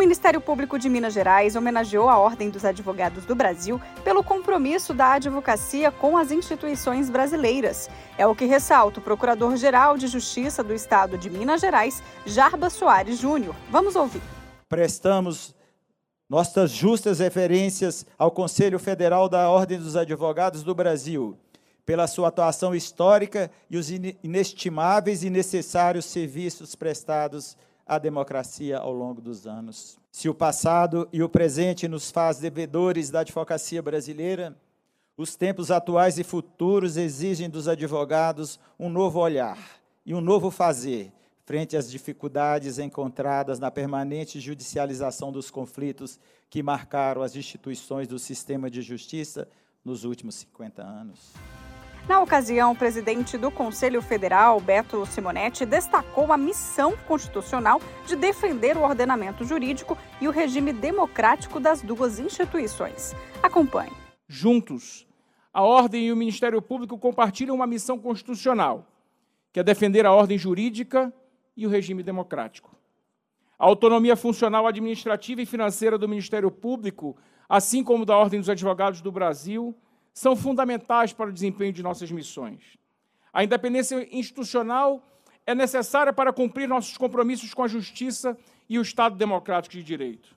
Ministério Público de Minas Gerais homenageou a Ordem dos Advogados do Brasil pelo compromisso da advocacia com as instituições brasileiras. É o que ressalta o Procurador-Geral de Justiça do Estado de Minas Gerais, Jarba Soares Júnior. Vamos ouvir. Prestamos nossas justas referências ao Conselho Federal da Ordem dos Advogados do Brasil, pela sua atuação histórica e os inestimáveis e necessários serviços prestados a democracia ao longo dos anos. Se o passado e o presente nos faz devedores da advocacia brasileira, os tempos atuais e futuros exigem dos advogados um novo olhar e um novo fazer frente às dificuldades encontradas na permanente judicialização dos conflitos que marcaram as instituições do sistema de justiça nos últimos 50 anos. Na ocasião, o presidente do Conselho Federal, Beto Simonetti, destacou a missão constitucional de defender o ordenamento jurídico e o regime democrático das duas instituições. Acompanhe. Juntos, a Ordem e o Ministério Público compartilham uma missão constitucional, que é defender a ordem jurídica e o regime democrático. A autonomia funcional administrativa e financeira do Ministério Público, assim como da Ordem dos Advogados do Brasil, são fundamentais para o desempenho de nossas missões. A independência institucional é necessária para cumprir nossos compromissos com a justiça e o Estado democrático de direito.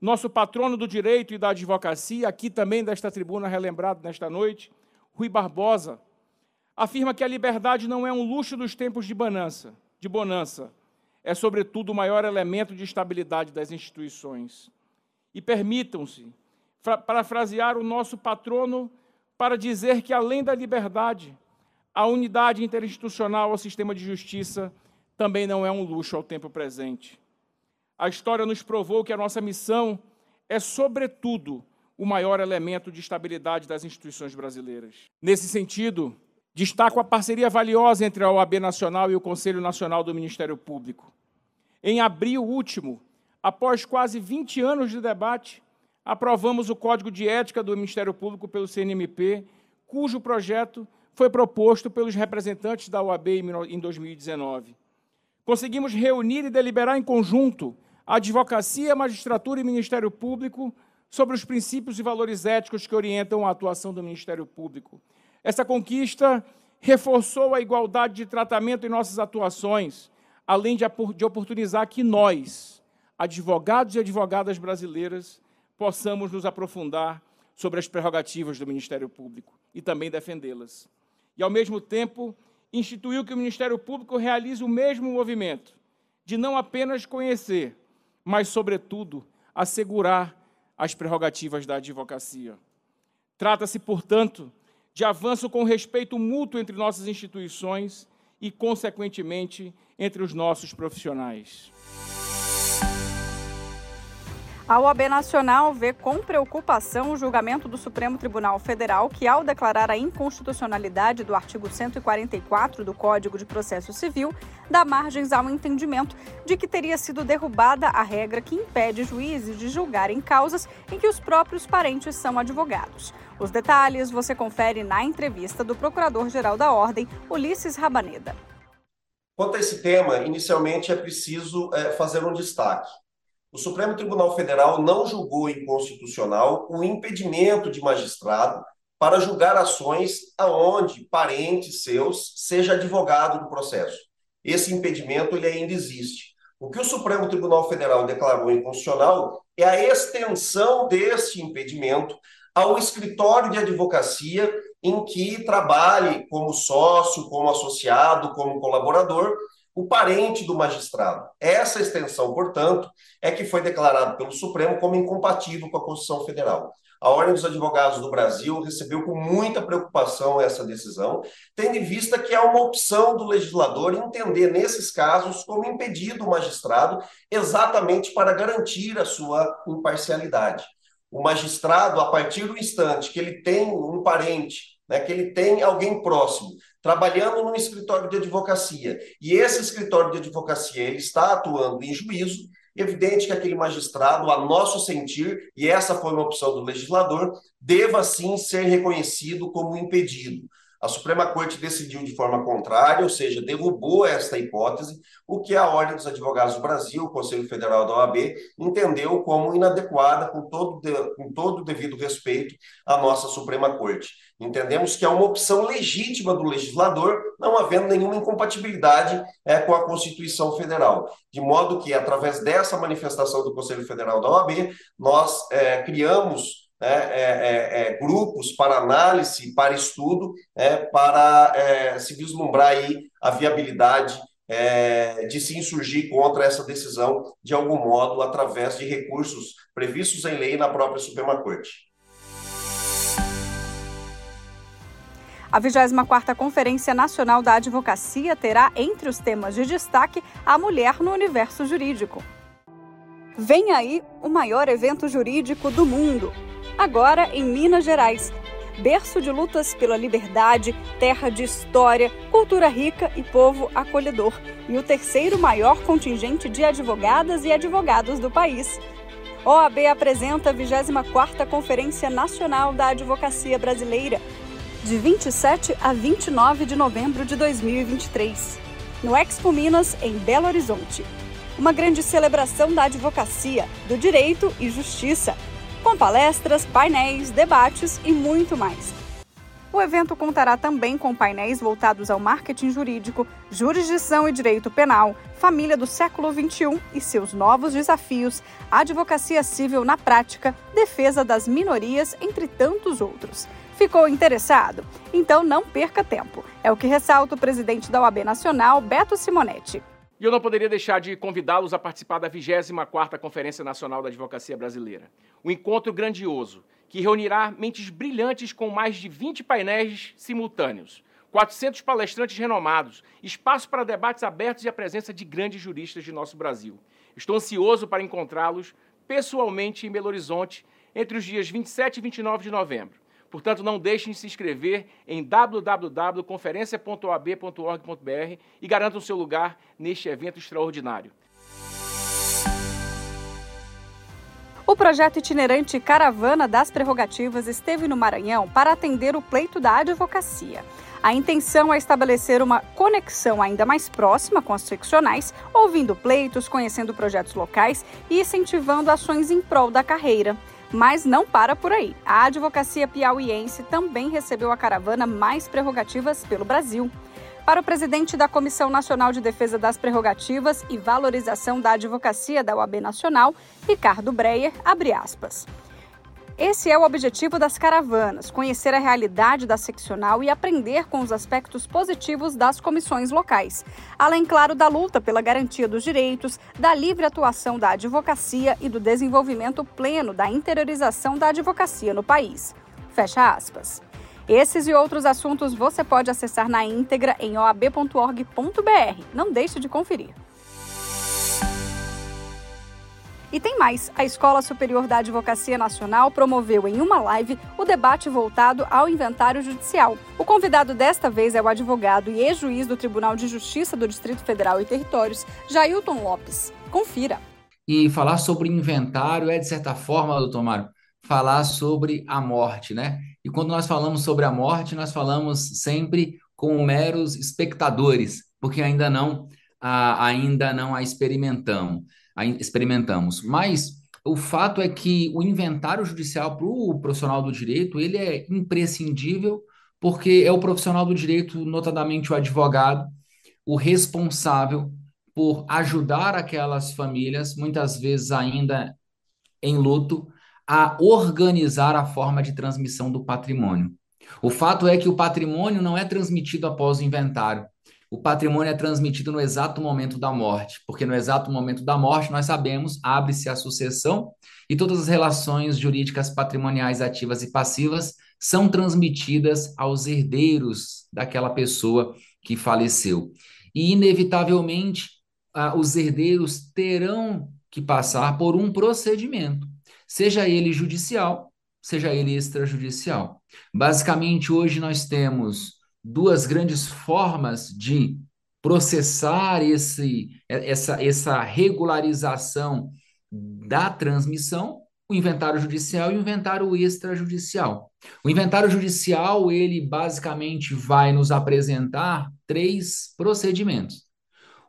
Nosso patrono do direito e da advocacia, aqui também desta tribuna relembrado nesta noite, Rui Barbosa, afirma que a liberdade não é um luxo dos tempos de bonança, de bonança, é sobretudo o maior elemento de estabilidade das instituições. E permitam-se parafrasear o nosso patrono para dizer que, além da liberdade, a unidade interinstitucional ao sistema de justiça também não é um luxo ao tempo presente. A história nos provou que a nossa missão é, sobretudo, o maior elemento de estabilidade das instituições brasileiras. Nesse sentido, destaco a parceria valiosa entre a OAB Nacional e o Conselho Nacional do Ministério Público. Em abril último, após quase 20 anos de debate, aprovamos o Código de Ética do Ministério Público pelo CNMP, cujo projeto foi proposto pelos representantes da OAB em 2019. Conseguimos reunir e deliberar em conjunto a advocacia, magistratura e Ministério Público sobre os princípios e valores éticos que orientam a atuação do Ministério Público. Essa conquista reforçou a igualdade de tratamento em nossas atuações, além de oportunizar que nós, advogados e advogadas brasileiras, possamos nos aprofundar sobre as prerrogativas do Ministério Público e também defendê-las. E, ao mesmo tempo, instituiu que o Ministério Público realize o mesmo movimento de não apenas conhecer, mas, sobretudo, assegurar as prerrogativas da advocacia. Trata-se, portanto, de avanço com respeito mútuo entre nossas instituições e, consequentemente, entre os nossos profissionais. A OAB Nacional vê com preocupação o julgamento do Supremo Tribunal Federal, que, ao declarar a inconstitucionalidade do artigo 144 do Código de Processo Civil, dá margens ao entendimento de que teria sido derrubada a regra que impede juízes de julgarem causas em que os próprios parentes são advogados. Os detalhes você confere na entrevista do Procurador-Geral da Ordem, Ulisses Rabaneda. Quanto a esse tema, inicialmente é preciso é, fazer um destaque. O Supremo Tribunal Federal não julgou inconstitucional o impedimento de magistrado para julgar ações aonde parentes seus seja advogado do processo. Esse impedimento ele ainda existe. O que o Supremo Tribunal Federal declarou inconstitucional é a extensão desse impedimento ao escritório de advocacia em que trabalhe como sócio, como associado, como colaborador, o parente do magistrado. Essa extensão, portanto, é que foi declarada pelo Supremo como incompatível com a Constituição Federal. A Ordem dos Advogados do Brasil recebeu com muita preocupação essa decisão, tendo em vista que é uma opção do legislador entender, nesses casos, como impedido o magistrado, exatamente para garantir a sua imparcialidade. O magistrado, a partir do instante que ele tem um parente, né, que ele tem alguém próximo trabalhando num escritório de advocacia, e esse escritório de advocacia ele está atuando em juízo, evidente que aquele magistrado, a nosso sentir, e essa foi uma opção do legislador, deva sim ser reconhecido como impedido. A Suprema Corte decidiu de forma contrária, ou seja, derrubou esta hipótese, o que a Ordem dos Advogados do Brasil, o Conselho Federal da OAB, entendeu como inadequada, com todo, com todo o devido respeito à nossa Suprema Corte. Entendemos que é uma opção legítima do legislador, não havendo nenhuma incompatibilidade é, com a Constituição Federal. De modo que, através dessa manifestação do Conselho Federal da OAB, nós é, criamos é, é, é, é, grupos para análise, para estudo, é, para é, se vislumbrar aí a viabilidade de se insurgir contra essa decisão de algum modo através de recursos previstos em lei na própria Suprema Corte. A 24ª Conferência Nacional da Advocacia terá entre os temas de destaque a mulher no universo jurídico. Vem aí o maior evento jurídico do mundo, agora em Minas Gerais. Berço de lutas pela liberdade, terra de história, cultura rica e povo acolhedor. E o terceiro maior contingente de advogadas e advogados do país. OAB apresenta a 24ª Conferência Nacional da Advocacia Brasileira, de 27 a 29 de novembro de 2023, no Expo Minas, em Belo Horizonte. Uma grande celebração da advocacia, do direito e justiça, com palestras, painéis, debates e muito mais. O evento contará também com painéis voltados ao marketing jurídico, jurisdição e direito penal, família do século XXI e seus novos desafios, advocacia civil na prática, defesa das minorias, entre tantos outros. Ficou interessado? Então não perca tempo. É o que ressalta o presidente da OAB Nacional, Beto Simonetti. E eu não poderia deixar de convidá-los a participar da 24ª Conferência Nacional da Advocacia Brasileira. Um encontro grandioso que reunirá mentes brilhantes com mais de 20 painéis simultâneos, 400 palestrantes renomados, espaço para debates abertos e a presença de grandes juristas de nosso Brasil. Estou ansioso para encontrá-los pessoalmente em Belo Horizonte entre os dias 27 e 29 de novembro. Portanto, não deixem de se inscrever em www.conferencia.oab.org.br e garantam seu lugar neste evento extraordinário. O projeto itinerante Caravana das Prerrogativas esteve no Maranhão para atender o pleito da advocacia. A intenção é estabelecer uma conexão ainda mais próxima com as seccionais, ouvindo pleitos, conhecendo projetos locais e incentivando ações em prol da carreira. Mas não para por aí. A advocacia piauiense também recebeu a caravana Mais Prerrogativas pelo Brasil. Para o presidente da Comissão Nacional de Defesa das Prerrogativas e Valorização da Advocacia da OAB Nacional, Ricardo Breyer, abre aspas. Esse é o objetivo das caravanas: conhecer a realidade da seccional e aprender com os aspectos positivos das comissões locais, além, claro, da luta pela garantia dos direitos, da livre atuação da advocacia e do desenvolvimento pleno da interiorização da advocacia no país. Fecha aspas. Esses e outros assuntos você pode acessar na íntegra em oab.org.br. Não deixe de conferir. E tem mais: a Escola Superior da Advocacia Nacional promoveu em uma live o debate voltado ao inventário judicial. O convidado desta vez é o advogado e ex-juiz do Tribunal de Justiça do Distrito Federal e Territórios, Jailton Lopes. Confira. E falar sobre inventário é, de certa forma, doutor Mário, falar sobre a morte, né? E quando nós falamos sobre a morte, nós falamos sempre com meros espectadores, porque ainda não a, ainda não a experimentamos experimentamos. Mas o fato é que o inventário judicial para o profissional do direito ele é imprescindível, porque é o profissional do direito, notadamente o advogado, o responsável por ajudar aquelas famílias, muitas vezes ainda em luto, a organizar a forma de transmissão do patrimônio. O fato é que o patrimônio não é transmitido após o inventário, o patrimônio é transmitido no exato momento da morte, porque no exato momento da morte, nós sabemos, abre-se a sucessão e todas as relações jurídicas patrimoniais ativas e passivas são transmitidas aos herdeiros daquela pessoa que faleceu. E, inevitavelmente, os herdeiros terão que passar por um procedimento, seja ele judicial, seja ele extrajudicial. Basicamente, hoje nós temos duas grandes formas de processar esse, essa, essa regularização da transmissão, o inventário judicial e o inventário extrajudicial. O inventário judicial, ele basicamente vai nos apresentar três procedimentos.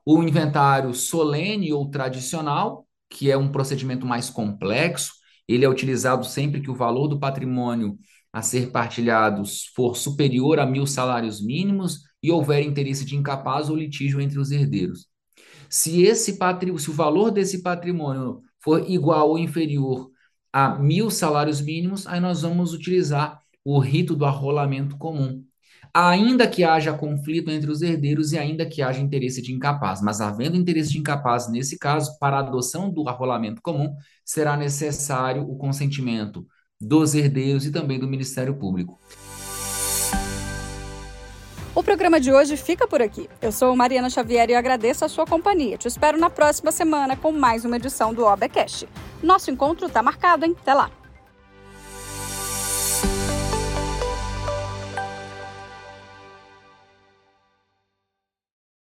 O inventário solene ou tradicional, que é um procedimento mais complexo, ele é utilizado sempre que o valor do patrimônio a ser partilhado for superior a mil salários mínimos e houver interesse de incapaz ou litígio entre os herdeiros. Se esse patri... se o valor desse patrimônio for igual ou inferior a mil salários mínimos, aí nós vamos utilizar o rito do arrolamento comum. Ainda que haja conflito entre os herdeiros e ainda que haja interesse de incapaz, mas havendo interesse de incapaz nesse caso, para a adoção do arrolamento comum, será necessário o consentimento dos herdeiros e também do Ministério Público. O programa de hoje fica por aqui. Eu sou Mariana Xavier e agradeço a sua companhia. Te espero na próxima semana com mais uma edição do OBCast. Nosso encontro está marcado, hein? Até lá!